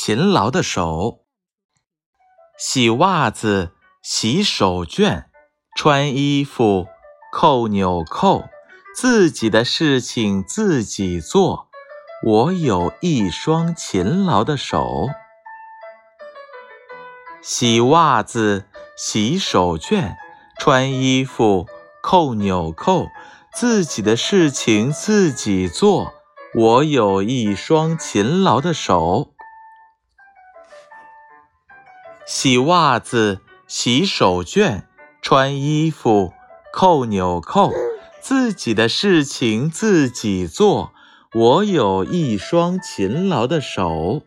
勤劳的手。洗袜子，洗手绢，穿衣服，扣纽扣，自己的事情自己做。我有一双勤劳的手。洗袜子，洗手绢，穿衣服，扣纽扣，自己的事情自己做。我有一双勤劳的手。洗袜子，洗手绢，穿衣服，扣纽扣，自己的事情自己做。我有一双勤劳的手。